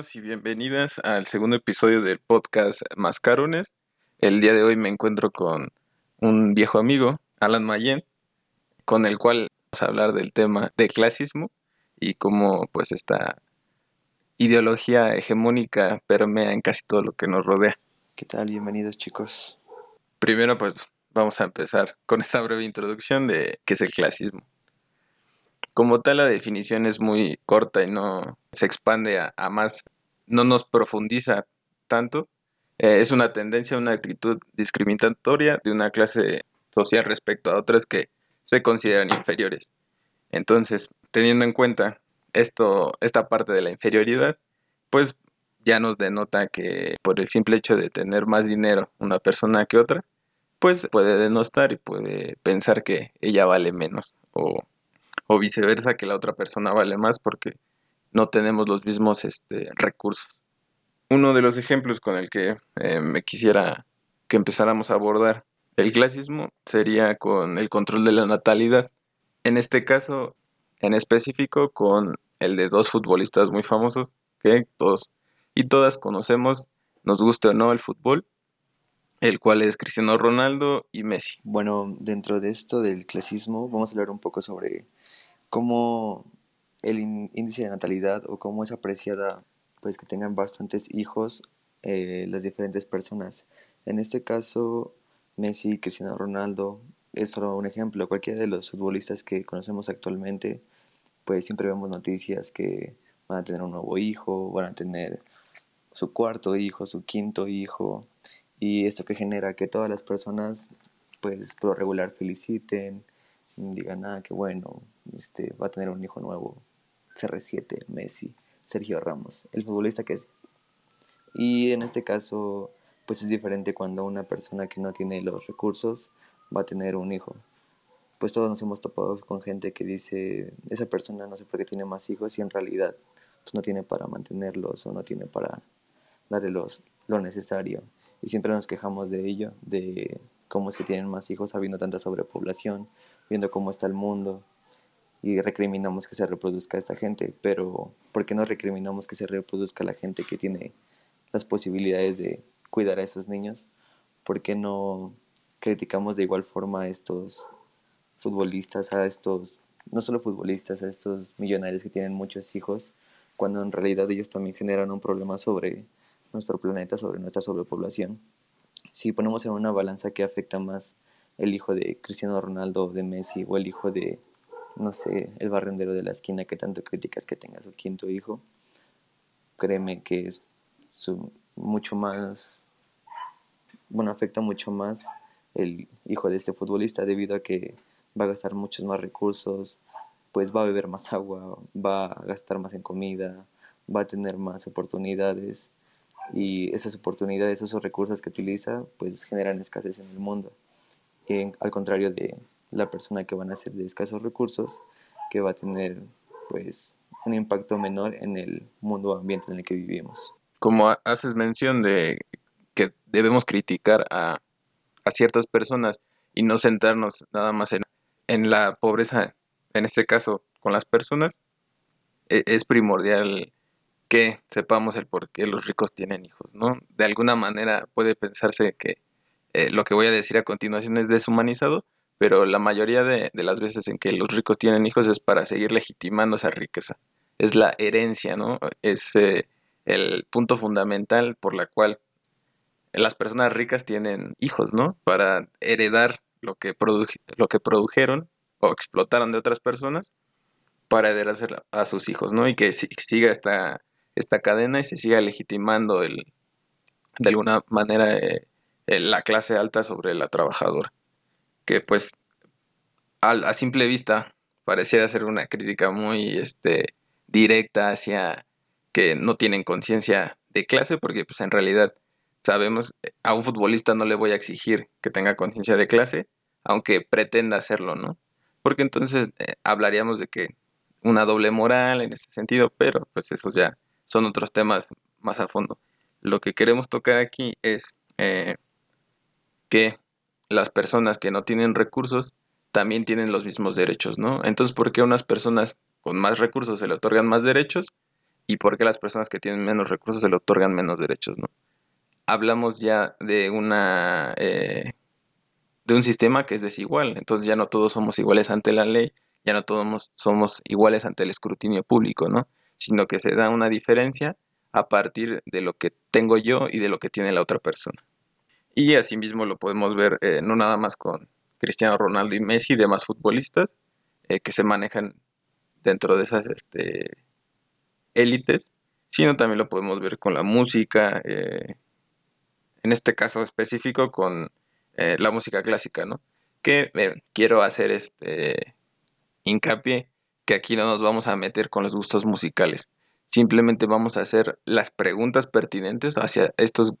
bienvenidos y bienvenidas al segundo episodio del podcast Mascarones. El día de hoy me encuentro con un viejo amigo, Alan Mayen, con el cual vamos a hablar del tema del clasismo y cómo pues esta ideología hegemónica permea en casi todo lo que nos rodea. ¿Qué tal? Bienvenidos chicos. Primero pues vamos a empezar con esta breve introducción de qué es el clasismo. Como tal, la definición es muy corta y no se expande a, más, no nos profundiza tanto. Eh, es una tendencia, una actitud discriminatoria de una clase social respecto a otras que se consideran inferiores. Entonces, teniendo en cuenta esto, esta parte de la inferioridad, pues ya nos denota que por el simple hecho de tener más dinero una persona que otra, pues puede denostar y puede pensar que ella vale menos o o viceversa, que la otra persona vale más porque no tenemos los mismos este, recursos. Uno de los ejemplos con el que eh, me quisiera que empezáramos a abordar el clasismo sería con el control de la natalidad. En este caso, en específico, con el de dos futbolistas muy famosos que todos y todas conocemos, nos guste o no el fútbol, el cual es Cristiano Ronaldo y Messi. Bueno, dentro de esto del clasismo, vamos a hablar un poco sobre cómo el índice de natalidad o cómo es apreciada pues que tengan bastantes hijos eh, las diferentes personas. En este caso, Messi, Cristiano Ronaldo es solo un ejemplo. Cualquiera de los futbolistas que conocemos actualmente, pues siempre vemos noticias que van a tener un nuevo hijo, van a tener su cuarto hijo, su quinto hijo, y esto que genera que todas las personas, pues por regular, feliciten, digan, ah, qué bueno, este, va a tener un hijo nuevo, CR7, Messi, Sergio Ramos, el futbolista que es. Y en este caso, pues es diferente cuando una persona que no tiene los recursos va a tener un hijo. Pues todos nos hemos topado con gente que dice, esa persona no sé por qué tiene más hijos y en realidad pues no tiene para mantenerlos o no tiene para darle lo necesario. Y siempre nos quejamos de ello, de cómo es que tienen más hijos habiendo tanta sobrepoblación, viendo cómo está el mundo y recriminamos que se reproduzca esta gente, pero ¿por qué no recriminamos que se reproduzca la gente que tiene las posibilidades de cuidar a esos niños? ¿Por qué no criticamos de igual forma a estos futbolistas, a estos, no solo futbolistas, a estos millonarios que tienen muchos hijos, cuando en realidad ellos también generan un problema sobre nuestro planeta, sobre nuestra sobrepoblación? Si ponemos en una balanza que afecta más el hijo de Cristiano Ronaldo, de Messi, o el hijo de, no sé, el barrendero de la esquina que tanto criticas que tenga su quinto hijo, créeme que es mucho más, bueno, afecta mucho más el hijo de este futbolista debido a que va a gastar muchos más recursos, pues va a beber más agua, va a gastar más en comida, va a tener más oportunidades y esas oportunidades, esos recursos que utiliza, pues generan escasez en el mundo. Al contrario de la persona que van a ser de escasos recursos, que va a tener pues un impacto menor en el mundo ambiente en el que vivimos. Como haces mención de que debemos criticar a, a ciertas personas y no centrarnos nada más en, en, la pobreza, en este caso con las personas, e, es primordial que sepamos el por qué los ricos tienen hijos, ¿no? De alguna manera puede pensarse que eh, lo que voy a decir a continuación es deshumanizado, pero la mayoría de, las veces en que los ricos tienen hijos es para seguir legitimando esa riqueza. Es la herencia, ¿no? Es eh, el punto fundamental por la cual las personas ricas tienen hijos, ¿no? Para heredar lo que, lo que produjeron o explotaron de otras personas para heredar a sus hijos, ¿no? Y que siga esta, esta cadena y se siga legitimando el, de alguna manera eh, la clase alta sobre la trabajadora. Que pues a, simple vista pareciera ser una crítica muy este, directa hacia que no tienen conciencia de clase, porque pues en realidad sabemos, a un futbolista no le voy a exigir que tenga conciencia de clase, aunque pretenda hacerlo, ¿no? Porque entonces eh, hablaríamos de que una doble moral en ese sentido, pero pues esos ya son otros temas más a fondo. Lo que queremos tocar aquí es eh, que las personas que no tienen recursos también tienen los mismos derechos, ¿no? Entonces, ¿por qué unas personas con más recursos se le otorgan más derechos y por qué las personas que tienen menos recursos se le otorgan menos derechos, ¿no? Hablamos ya de una eh, de un sistema que es desigual, entonces ya no todos somos iguales ante la ley, ya no todos somos iguales ante el escrutinio público, ¿no? Sino que se da una diferencia a partir de lo que tengo yo y de lo que tiene la otra persona. Y asimismo lo podemos ver eh, no nada más con Cristiano Ronaldo y Messi y demás futbolistas eh, que se manejan dentro de esas este, élites, sino también lo podemos ver con la música, eh, en este caso específico con la música clásica, ¿no? Que quiero hacer este hincapié que aquí no nos vamos a meter con los gustos musicales Simplemente vamos a hacer las preguntas pertinentes hacia estos,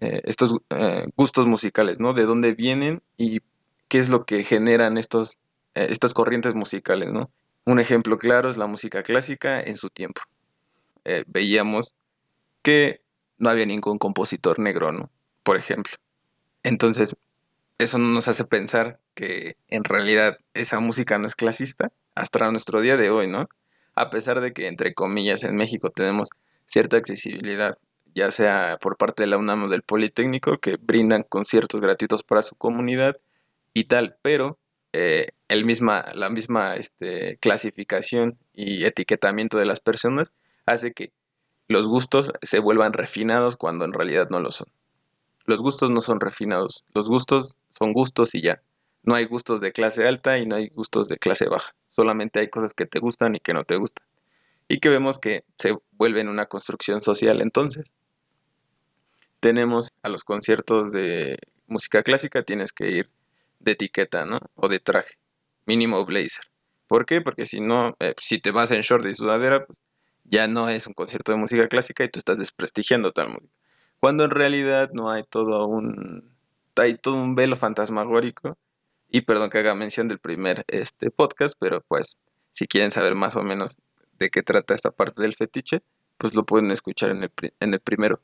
eh, eh, estos eh, gustos musicales, ¿no? De dónde vienen y qué es lo que generan estos, estas corrientes musicales, ¿no? Un ejemplo claro es la música clásica en su tiempo. veíamos que no había ningún compositor negro, ¿no? Por ejemplo. Entonces, eso nos hace pensar que en realidad esa música no es clasista hasta nuestro día de hoy, ¿no? a pesar de que, entre comillas, en México tenemos cierta accesibilidad, ya sea por parte de la UNAM o del Politécnico, que brindan conciertos gratuitos para su comunidad y tal, pero eh, el misma, la misma este, clasificación y etiquetamiento de las personas hace que los gustos se vuelvan refinados cuando en realidad no lo son. Los gustos no son refinados, los gustos son gustos y ya. No hay gustos de clase alta y no hay gustos de clase baja solamente hay cosas que te gustan y que no te gustan. Y que vemos que se vuelve una construcción social entonces. Tenemos a los conciertos de música clásica, tienes que ir de etiqueta, ¿no? O de traje, mínimo blazer. ¿Por qué? Porque si no, eh, si te vas en short y sudadera, pues ya no es un concierto de música clásica y tú estás desprestigiando tal música. Cuando en realidad no hay todo un hay todo un velo fantasmagórico y perdón que haga mención del primer este, podcast, pero pues si quieren saber más o menos de qué trata esta parte del fetiche, pues lo pueden escuchar en el, en el primero.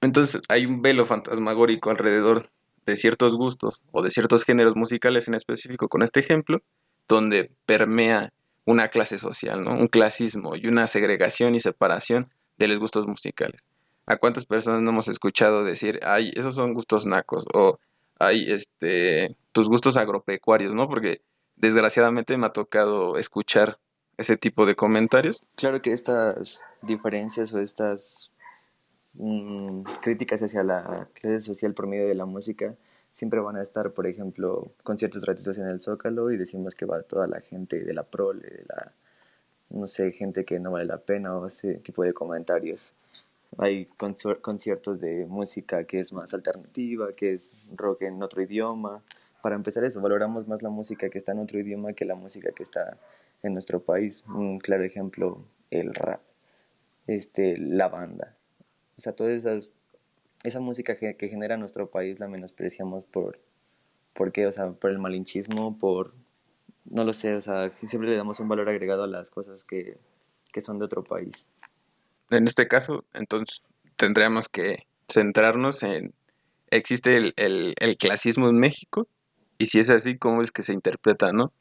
Entonces hay un velo fantasmagórico alrededor de ciertos gustos o de ciertos géneros musicales en específico con este ejemplo, donde permea una clase social, ¿no? un clasismo y una segregación y separación de los gustos musicales. ¿A cuántas personas no hemos escuchado decir, ay, esos son gustos nacos? O hay este, tus gustos agropecuarios, ¿no? Porque desgraciadamente me ha tocado escuchar ese tipo de comentarios. Claro que estas diferencias o estas mm, críticas hacia la clase social por medio de la música siempre van a estar, por ejemplo, conciertos gratuitos en el Zócalo y decimos que va toda la gente de la prole, de la, no sé, gente que no vale la pena o ese tipo de comentarios. Hay conciertos de música que es más alternativa, que es rock en otro idioma. Para empezar eso, valoramos más la música que está en otro idioma que la música que está en nuestro país. Un claro ejemplo, el rap, este, la banda. O sea, toda esas, esa música que, que genera nuestro país la menospreciamos por, ¿por qué? O sea, por el malinchismo, por, no lo sé, o sea, siempre le damos un valor agregado a las cosas que, que son de otro país en este caso, entonces tendríamos que centrarnos en, ¿existe el, el, clasismo en México? Y si es así, ¿cómo es que se interpreta, no?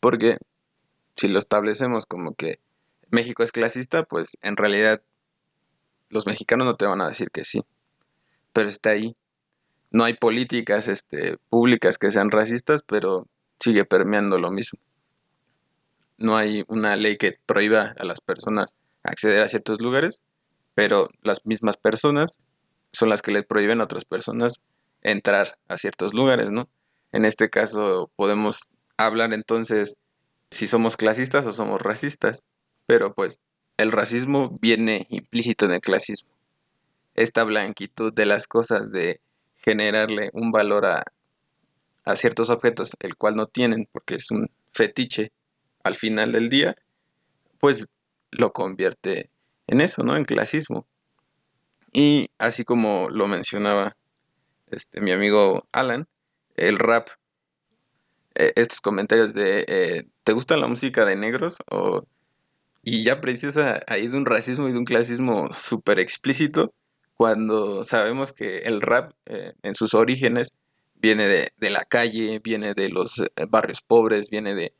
Porque si lo establecemos como que México es clasista, pues en realidad los mexicanos no te van a decir que sí, pero está ahí. No hay políticas este, públicas que sean racistas, pero sigue permeando lo mismo. No hay una ley que prohíba a las personas acceder a ciertos lugares, pero las mismas personas son las que le prohíben a otras personas entrar a ciertos lugares, ¿no? En este caso podemos hablar entonces si somos clasistas o somos racistas, pero pues el racismo viene implícito en el clasismo. Esta blanquitud de las cosas, de generarle un valor a, a ciertos objetos, el cual no tienen porque es un fetiche al final del día, pues lo convierte en eso, ¿no? En clasismo. Y así como lo mencionaba este, mi amigo Alan, el rap, eh, estos comentarios de, eh, ¿te gusta la música de negros? O, y ya precisa ahí de un racismo y de un clasismo súper explícito, cuando sabemos que el rap eh, en sus orígenes viene de, la calle, viene de los barrios pobres, viene de,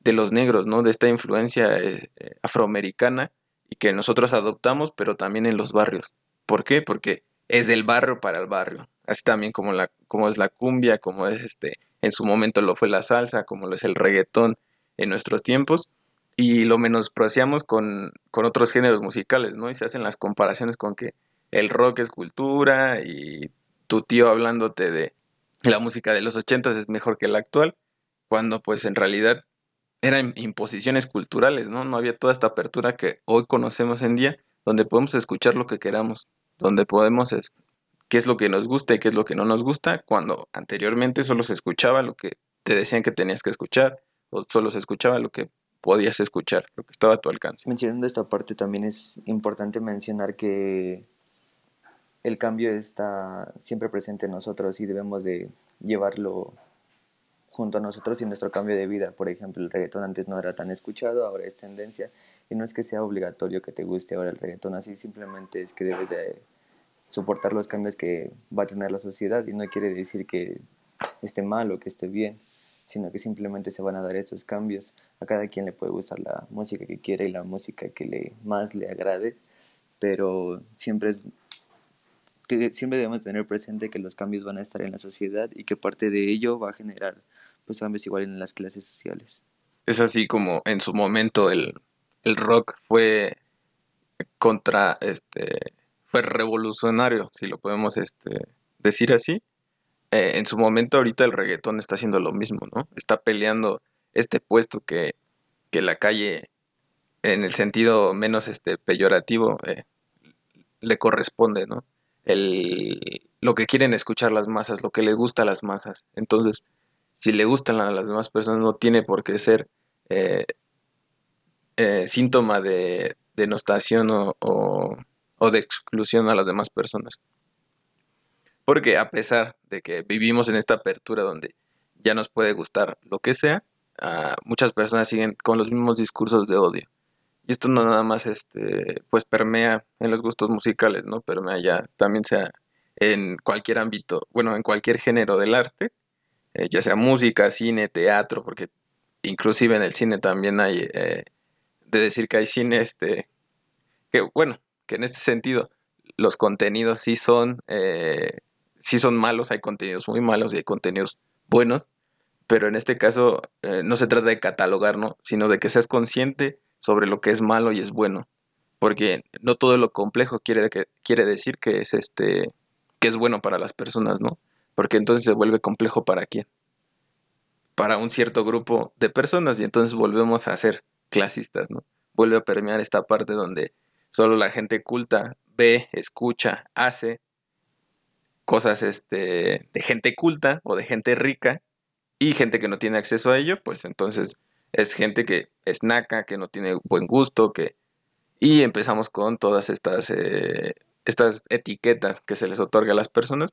de los negros, ¿no? De esta influencia eh, eh, afroamericana y que nosotros adoptamos, pero también en los barrios. ¿Por qué? Porque es del barrio para el barrio. Así también como, la, como es la cumbia, como es este, en su momento lo fue la salsa, como lo es el reggaetón en nuestros tiempos. Y lo menospreciamos con, con otros géneros musicales, ¿no? Y se hacen las comparaciones con que el rock es cultura y tu tío hablándote de la música de los ochentas es mejor que la actual, cuando pues en realidad eran imposiciones culturales, ¿no? No había toda esta apertura que hoy conocemos en día, donde podemos escuchar lo que queramos, donde podemos, qué es lo que nos gusta y qué es lo que no nos gusta, cuando anteriormente solo se escuchaba lo que te decían que tenías que escuchar, o solo se escuchaba lo que podías escuchar, lo que estaba a tu alcance. Mencionando esta parte, también es importante mencionar que el cambio está siempre presente en nosotros y debemos de llevarlo junto a nosotros y nuestro cambio de vida. Por ejemplo, el reggaetón antes no era tan escuchado, ahora es tendencia. Y no es que sea obligatorio que te guste ahora el reggaetón, así simplemente es que debes de soportar los cambios que va a tener la sociedad y no quiere decir que esté mal o que esté bien, sino que simplemente se van a dar estos cambios. A cada quien le puede gustar la música que quiere y la música que le más le agrade, pero siempre siempre debemos tener presente que los cambios van a estar en la sociedad y que parte de ello va a generar pues cambios igual en las clases sociales. Es así como en su momento el, rock fue contra este fue revolucionario, si lo podemos este, decir así. Eh, en su momento ahorita el reggaetón está haciendo lo mismo, ¿no? Está peleando este puesto que, que la calle, en el sentido menos este, peyorativo, eh, le corresponde, ¿no? El, lo que quieren escuchar las masas, lo que le gusta a las masas. Entonces, si le gustan a las demás personas, no tiene por qué ser eh, eh, síntoma de denostación o, o, de exclusión a las demás personas. Porque a pesar de que vivimos en esta apertura donde ya nos puede gustar lo que sea, muchas personas siguen con los mismos discursos de odio. Y esto no nada más este, pues permea en los gustos musicales, ¿no? Permea ya también sea en cualquier ámbito, bueno, en cualquier género del arte, eh, ya sea música, cine, teatro, porque inclusive en el cine también hay, eh, de decir que hay cine, este, que bueno, que en este sentido los contenidos sí son, eh, sí son malos, hay contenidos muy malos y hay contenidos buenos, pero en este caso no se trata de catalogar, ¿no? sino de que seas consciente sobre lo que es malo y es bueno, porque no todo lo complejo quiere, que, quiere decir que es, este, que es bueno para las personas, ¿no? porque entonces se vuelve complejo para quién. Para un cierto grupo de personas y entonces volvemos a ser clasistas, ¿no? Vuelve a permear esta parte donde solo la gente culta ve, escucha, hace cosas este, de gente culta o de gente rica y gente que no tiene acceso a ello, pues entonces es gente que es naca, que no tiene buen gusto, que... Y empezamos con todas estas, eh, estas etiquetas que se les otorga a las personas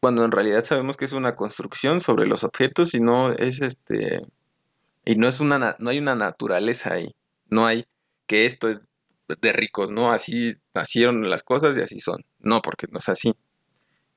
cuando en realidad sabemos que es una construcción sobre los objetos y no es este y no es una no hay una naturaleza ahí, no hay que esto es de ricos, no así nacieron las cosas y así son. No, porque no es así.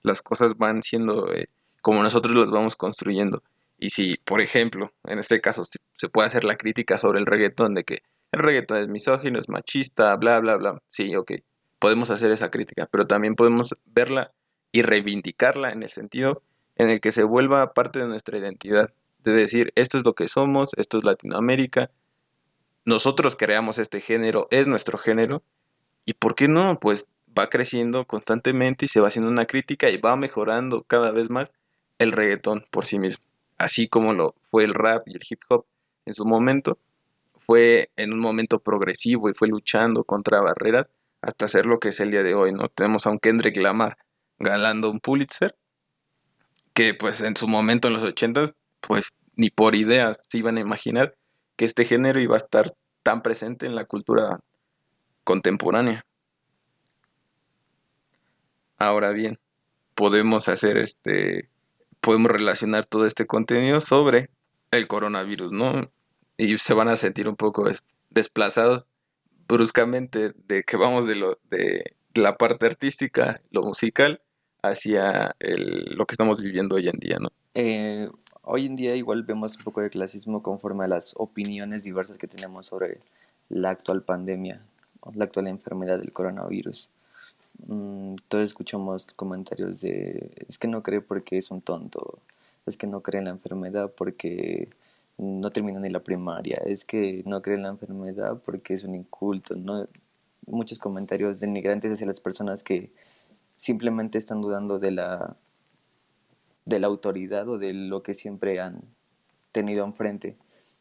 Las cosas van siendo eh, como nosotros las vamos construyendo. Y si, por ejemplo, en este caso se puede hacer la crítica sobre el reggaetón de que el reggaetón es misógino, es machista, bla, bla, bla. Sí, ok, podemos hacer esa crítica, pero también podemos verla y reivindicarla en el sentido en el que se vuelva parte de nuestra identidad, de decir, esto es lo que somos, esto es Latinoamérica, nosotros creamos este género, es nuestro género, y ¿por qué no? Pues va creciendo constantemente y se va haciendo una crítica y va mejorando cada vez más el reggaetón por sí mismo, así como lo fue el rap y el hip hop en su momento, fue en un momento progresivo y fue luchando contra barreras hasta ser lo que es el día de hoy, ¿no? Tenemos a un Kendrick Lamar ganando un Pulitzer, que pues en su momento en los ochentas, pues ni por ideas se iban a imaginar que este género iba a estar tan presente en la cultura contemporánea. Ahora bien, podemos hacer este, podemos relacionar todo este contenido sobre el coronavirus, ¿no? Y se van a sentir un poco desplazados bruscamente de que vamos de lo de la parte artística, lo musical, hacia lo que estamos viviendo hoy en día, ¿no? Eh, hoy en día igual vemos un poco de clasismo conforme a las opiniones diversas que tenemos sobre la actual pandemia. la actual enfermedad del coronavirus. Mm, todos escuchamos comentarios de es que no cree porque es un tonto, es que no cree en la enfermedad porque no termina ni la primaria, es que no cree en la enfermedad porque es un inculto, ¿no? muchos comentarios denigrantes hacia las personas que simplemente están dudando de la de la autoridad o de lo que siempre han tenido enfrente.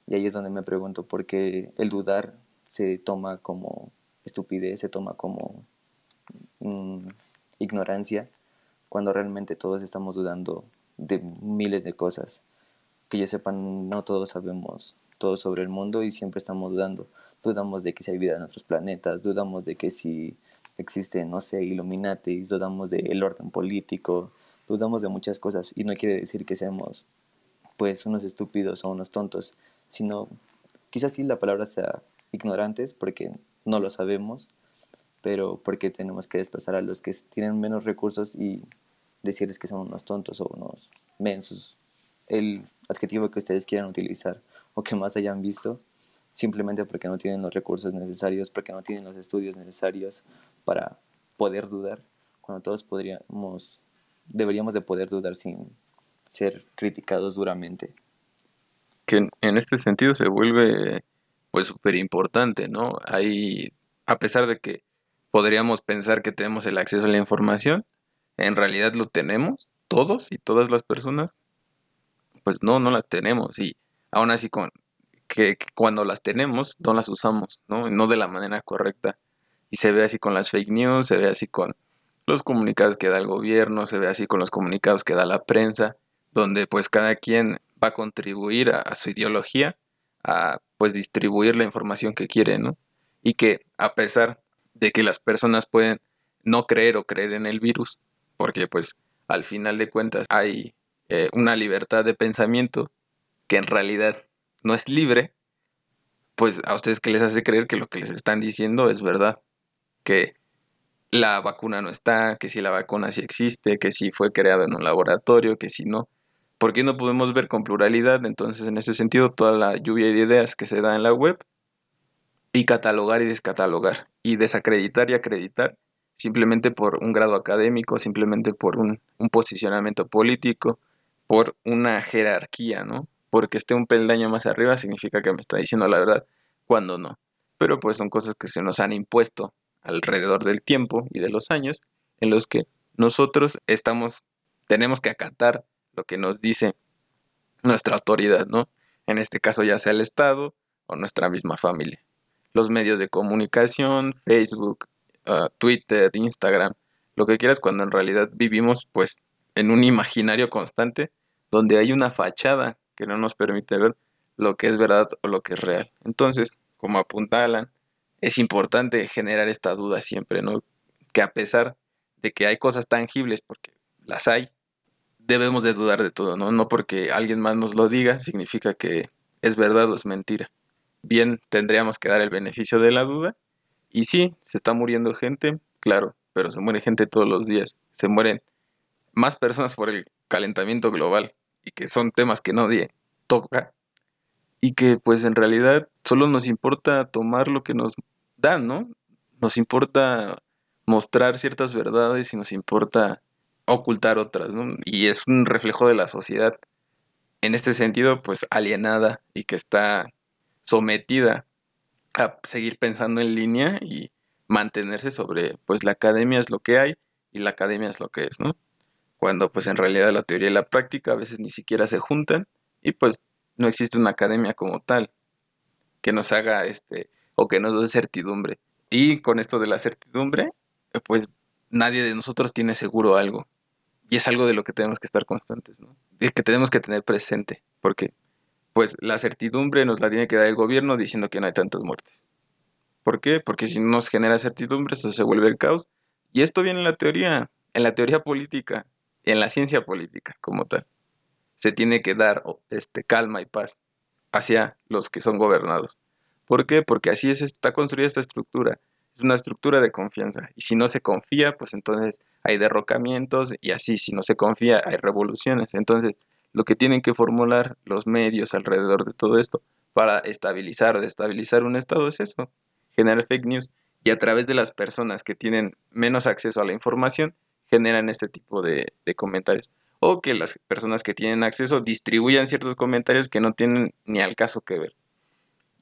Y ahí es donde me pregunto por qué el dudar se toma como estupidez, se toma como mm, ignorancia, cuando realmente todos estamos dudando de miles de cosas. Que yo sepan, no todos sabemos todo sobre el mundo y siempre estamos dudando. Dudamos de que si hay vida en otros planetas, dudamos de que si existen, no sé, Illuminatis, dudamos del orden político, dudamos de muchas cosas y no quiere decir que seamos pues unos estúpidos o unos tontos, sino quizás sí la palabra sea ignorantes porque no lo sabemos, pero porque tenemos que desplazar a los que tienen menos recursos y decirles que son unos tontos o unos mensos, el adjetivo que ustedes quieran utilizar o que más hayan visto, simplemente porque no tienen los recursos necesarios, porque no tienen los estudios necesarios para poder dudar, cuando todos podríamos, deberíamos de poder dudar sin ser criticados duramente. Que en este sentido se vuelve pues súper importante, ¿no? Hay, a pesar de que podríamos pensar que tenemos el acceso a la información, en realidad lo tenemos, todos y todas las personas, pues no, no las tenemos y aún así con que, cuando las tenemos no las usamos, ¿no? No de la manera correcta. Y se ve así con las fake news, se ve así con los comunicados que da el gobierno, se ve así con los comunicados que da la prensa, donde pues cada quien va a contribuir a, su ideología, a pues distribuir la información que quiere, ¿no? Y que a pesar de que las personas pueden no creer o creer en el virus, porque pues al final de cuentas hay eh, una libertad de pensamiento que en realidad no es libre, pues a ustedes que les hace creer que lo que les están diciendo es verdad, que la vacuna no está, que si la vacuna sí existe, que si fue creada en un laboratorio, que si no. ¿Por qué no podemos ver con pluralidad? Entonces, en ese sentido, toda la lluvia de ideas que se da en la web y catalogar y descatalogar y desacreditar y acreditar simplemente por un grado académico, simplemente por un, un posicionamiento político, por una jerarquía, ¿no? Porque esté un peldaño más arriba significa que me está diciendo la verdad, cuando no. Pero pues son cosas que se nos han impuesto alrededor del tiempo y de los años en los que nosotros estamos, tenemos que acatar lo que nos dice nuestra autoridad, ¿no? En este caso ya sea el Estado o nuestra misma familia. Los medios de comunicación, Facebook, ah, Twitter, Instagram, lo que quieras, cuando en realidad vivimos pues en un imaginario constante donde hay una fachada que no nos permite ver lo que es verdad o lo que es real. Entonces, como apunta Alan, es importante generar esta duda siempre, ¿no? Que a pesar de que hay cosas tangibles, porque las hay, debemos de dudar de todo, ¿no? No porque alguien más nos lo diga, significa que es verdad o es mentira. Bien, tendríamos que dar el beneficio de la duda. Y sí, se está muriendo gente, claro, pero se muere gente todos los días. Se mueren más personas por el calentamiento global y que son temas que nadie toca y que pues en realidad solo nos importa tomar lo que nos dan, ¿no? Nos importa mostrar ciertas verdades y nos importa ocultar otras, ¿no? Y es un reflejo de la sociedad, en este sentido, pues alienada y que está sometida a seguir pensando en línea y mantenerse sobre, pues la academia es lo que hay y la academia es lo que es, ¿no? Cuando pues en realidad la teoría y la práctica a veces ni siquiera se juntan y pues no existe una academia como tal que nos haga este o que nos dé certidumbre. Y con esto de la certidumbre, pues nadie de nosotros tiene seguro algo. Y es algo de lo que tenemos que estar constantes, ¿no? Y que tenemos que tener presente, porque pues la certidumbre nos la tiene que dar el gobierno diciendo que no hay tantas muertes. ¿Por qué? Porque si no nos genera certidumbre, eso se vuelve el caos. Y esto viene en la teoría, en la teoría política, en la ciencia política como tal. Se tiene que dar este, calma y paz hacia los que son gobernados. ¿Por qué? Porque así es, está construida esta estructura. Es una estructura de confianza. Y si no se confía, pues entonces hay derrocamientos y así, si no se confía, hay revoluciones. Entonces, lo que tienen que formular los medios alrededor de todo esto para estabilizar o destabilizar un Estado es eso, generar fake news y a través de las personas que tienen menos acceso a la información generan este tipo de, comentarios o que las personas que tienen acceso distribuyan ciertos comentarios que no tienen ni al caso que ver.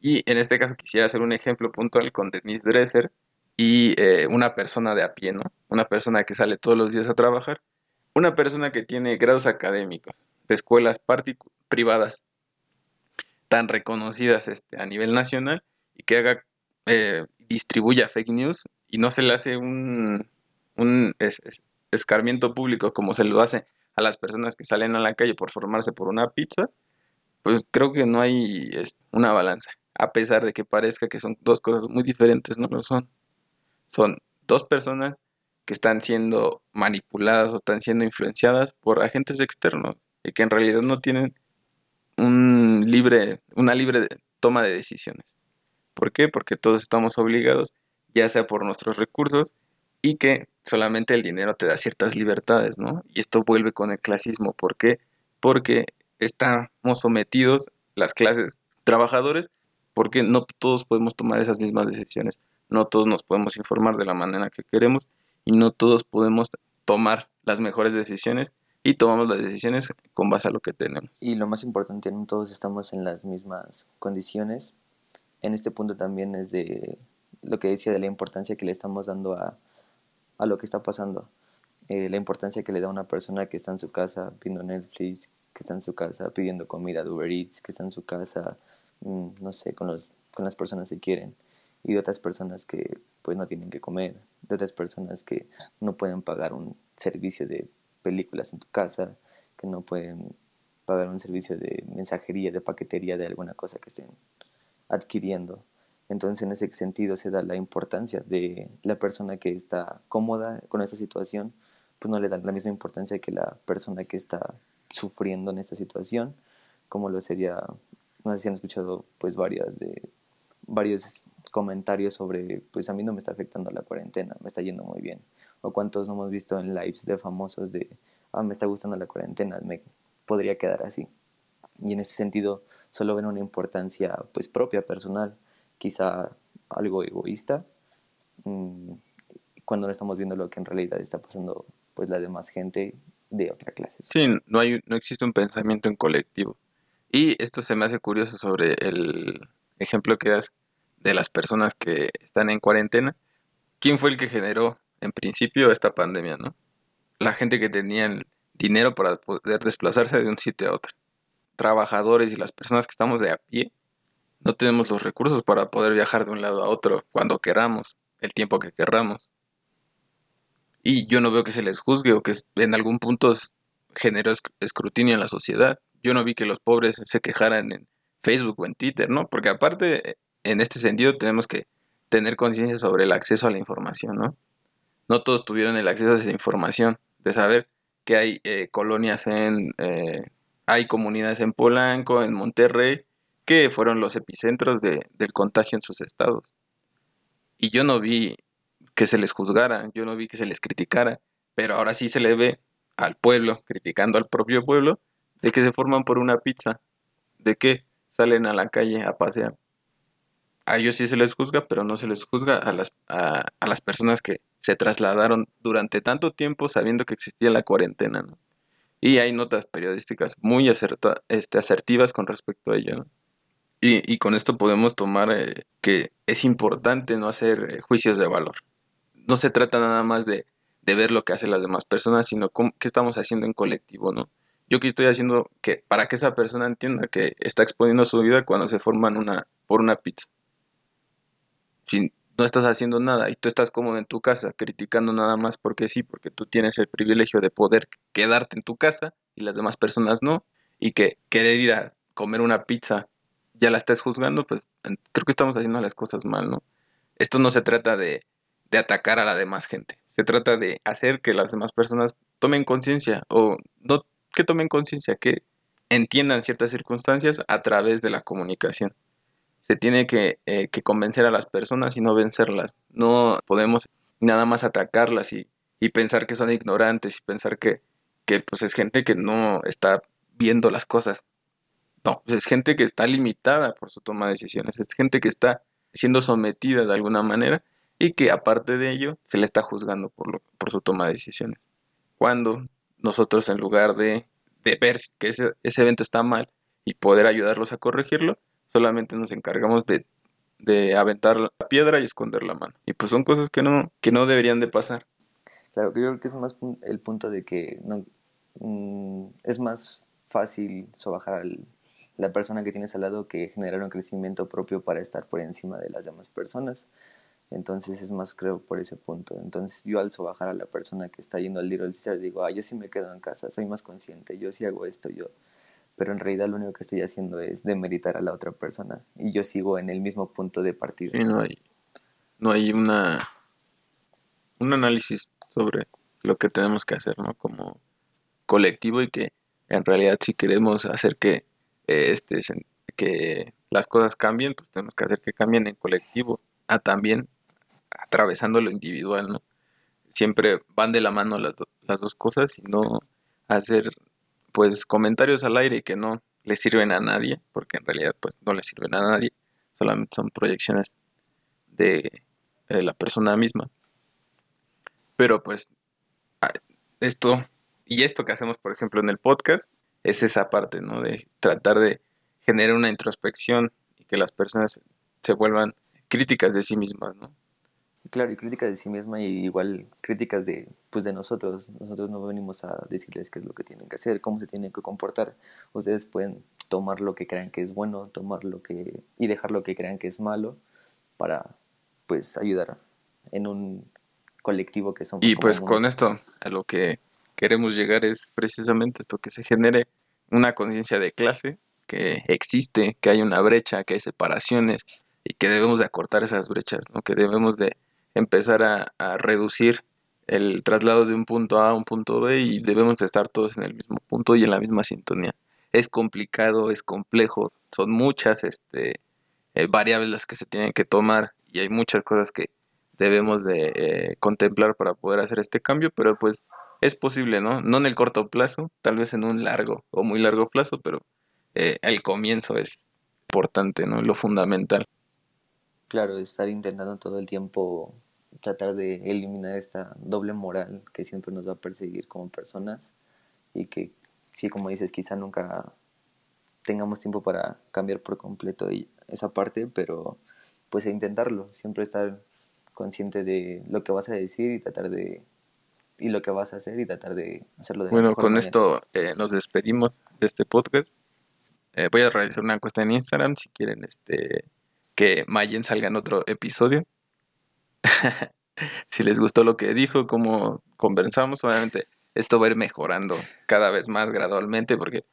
Y en este caso quisiera hacer un ejemplo puntual con Denise Dresser y eh, una persona de a pie, ¿no? Una persona que sale todos los días a trabajar, una persona que tiene grados académicos de escuelas privadas tan reconocidas este, a nivel nacional y que haga, eh, distribuya fake news y no se le hace un, un escarmiento público como se lo hace a las personas que salen a la calle por formarse por una pizza, pues creo que no hay una balanza. A pesar de que parezca que son dos cosas muy diferentes, no lo son. Son dos personas que están siendo manipuladas o están siendo influenciadas por agentes externos y que en realidad no tienen un libre, una libre toma de decisiones. ¿Por qué? Porque todos estamos obligados, ya sea por nuestros recursos, y que solamente el dinero te da ciertas libertades, ¿no? Y esto vuelve con el clasismo. ¿Por qué? Porque estamos sometidos, las clases trabajadores, porque no todos podemos tomar esas mismas decisiones, no todos nos podemos informar de la manera que queremos y no todos podemos tomar las mejores decisiones y tomamos las decisiones con base a lo que tenemos. Y lo más importante, no todos estamos en las mismas condiciones. En este punto también es de lo que decía de la importancia que le estamos dando a, a lo que está pasando. Eh, la importancia que le da una persona que está en su casa viendo Netflix, que está en su casa pidiendo comida de Uber Eats, que está en su casa, mm, no sé, con, los, con las personas que quieren, y de otras personas que pues no tienen que comer, de otras personas que no pueden pagar un servicio de películas en tu casa, que no pueden pagar un servicio de mensajería, de paquetería de alguna cosa que estén adquiriendo. Entonces, en ese sentido se da la importancia de la persona que está cómoda con esta situación, pues no le dan la misma importancia que la persona que está sufriendo en esta situación, como lo sería, no sé si han escuchado pues varias de, varios comentarios sobre, pues a mí no me está afectando la cuarentena, me está yendo muy bien. O cuántos hemos visto en lives de famosos de, ah, me está gustando la cuarentena, me podría quedar así. Y en ese sentido solo ven una importancia pues propia, personal, quizá algo egoísta, mm, cuando no estamos viendo lo que en realidad está pasando pues la demás gente de otra clase. Sí, no, hay, no existe un pensamiento en colectivo. Y esto se me hace curioso sobre el ejemplo que das de las personas que están en cuarentena. ¿Quién fue el que generó en principio esta pandemia, no? La gente que tenía el dinero para poder desplazarse de un sitio a otro. Trabajadores y las personas que estamos de a pie no tenemos los recursos para poder viajar de un lado a otro cuando queramos, el tiempo que querramos. Y yo no veo que se les juzgue o que en algún punto generó escrutinio en la sociedad. Yo no vi que los pobres se quejaran en Facebook o en Twitter, ¿no? Porque aparte, en este sentido, tenemos que tener conciencia sobre el acceso a la información, ¿no? No todos tuvieron el acceso a esa información, de saber que hay eh, colonias en... Eh, hay comunidades en Polanco, en Monterrey, que fueron los epicentros de, del contagio en sus estados. Y yo no vi que se les juzgara, yo no vi que se les criticara, pero ahora sí se le ve al pueblo, criticando al propio pueblo, de que se forman por una pizza, de que salen a la calle a pasear. A ellos sí se les juzga, pero no se les juzga a las, a, las personas que se trasladaron durante tanto tiempo sabiendo que existía la cuarentena. Y hay notas periodísticas muy acerta, este, asertivas con respecto a ello. Y, con esto podemos tomar eh, que es importante no hacer eh, juicios de valor. No se trata nada más de, ver lo que hacen las demás personas, sino qué estamos haciendo en colectivo, ¿no? Yo que estoy haciendo que para que esa persona entienda que está exponiendo su vida cuando se forman una por una pizza. Si no estás haciendo nada y tú estás cómodo en tu casa, criticando nada más porque sí, porque tú tienes el privilegio de poder quedarte en tu casa y las demás personas no, y que querer ir a comer una pizza ya la estás juzgando, pues creo que estamos haciendo las cosas mal, ¿no? Esto no se trata de, de atacar a la demás gente, se trata de hacer que las demás personas tomen conciencia, o no que tomen conciencia, que entiendan ciertas circunstancias a través de la comunicación. Se tiene que, eh, que convencer a las personas y no vencerlas. No podemos nada más atacarlas y, y pensar que son ignorantes y pensar que, que pues es gente que no está viendo las cosas no, pues, es gente que está limitada por su toma de decisiones, es gente que está siendo sometida de alguna manera y que aparte de ello se le está juzgando por, lo, por su toma de decisiones. Cuando nosotros en lugar de, de ver que ese, ese evento está mal y poder ayudarlos a corregirlo, solamente nos encargamos de, de aventar la piedra y esconder la mano. Y pues son cosas que no, que no deberían de pasar. Claro, yo creo que es más el punto de que no, mm, es más fácil sobajar a la persona que tienes al lado que generar un crecimiento propio para estar por encima de las demás personas. Entonces es más, creo, por ese punto. Entonces yo al sobajar a la persona que está yendo al Little Caesar digo, ah, yo sí me quedo en casa, soy más consciente, yo sí hago esto, yo. Pero en realidad lo único que estoy haciendo es demeritar a la otra persona y yo sigo en el mismo punto de partida. Sí, no hay, no hay una, un análisis sobre lo que tenemos que hacer, ¿no? Como colectivo y que en realidad si queremos hacer que eh, este que las cosas cambien, pues tenemos que hacer que cambien en colectivo, a también atravesando lo individual, ¿no? Siempre van de la mano las, las dos cosas y no hacer pues comentarios al aire que no le sirven a nadie, porque en realidad pues no le sirven a nadie, solamente son proyecciones de, de la persona misma. Pero pues esto y esto que hacemos, por ejemplo, en el podcast, es esa parte, ¿no? De tratar de generar una introspección y que las personas se vuelvan críticas de sí mismas, ¿no? Claro, y críticas de sí misma y igual críticas de, pues de nosotros. Nosotros no venimos a decirles qué es lo que tienen que hacer, cómo se tienen que comportar. Ustedes pueden tomar lo que crean que es bueno, tomar lo que y dejar lo que crean que es malo para pues ayudar en un colectivo que son Y pues con esto a lo que queremos llegar es precisamente esto, que se genere una conciencia de clase, que existe, que hay una brecha, que hay separaciones y que debemos de acortar esas brechas, ¿no? que debemos de empezar a, a reducir el traslado de un punto A a un punto B y debemos de estar todos en el mismo punto y en la misma sintonía. Es complicado, es complejo, son muchas este, eh, variables las que se tienen que tomar y hay muchas cosas que debemos de eh, contemplar para poder hacer este cambio, pero pues es posible, ¿no? No en el corto plazo, tal vez en un largo o muy largo plazo, pero eh, el comienzo es importante, ¿no? Lo fundamental. Claro, estar intentando todo el tiempo tratar de eliminar esta doble moral que siempre nos va a perseguir como personas y que, sí, como dices, quizá nunca tengamos tiempo para cambiar por completo esa parte, pero pues intentarlo, siempre estar consciente de lo que vas a decir y tratar de y lo que vas a hacer y tratar de hacerlo de Bueno, con esto eh, nos despedimos de este podcast. Eh, voy a realizar una encuesta en Instagram si quieren este que Mayen salga en otro episodio. si les gustó lo que dijo, como conversamos, obviamente esto va a ir mejorando cada vez más gradualmente porque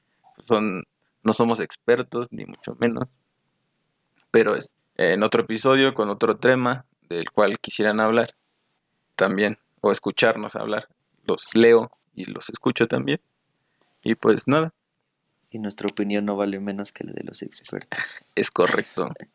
son no somos expertos ni mucho menos. Pero es en otro episodio con otro tema del cual quisieran hablar también o escucharnos hablar. Los leo y los escucho también. Y pues nada. Y nuestra opinión no vale menos que la de los expertos. Es correcto.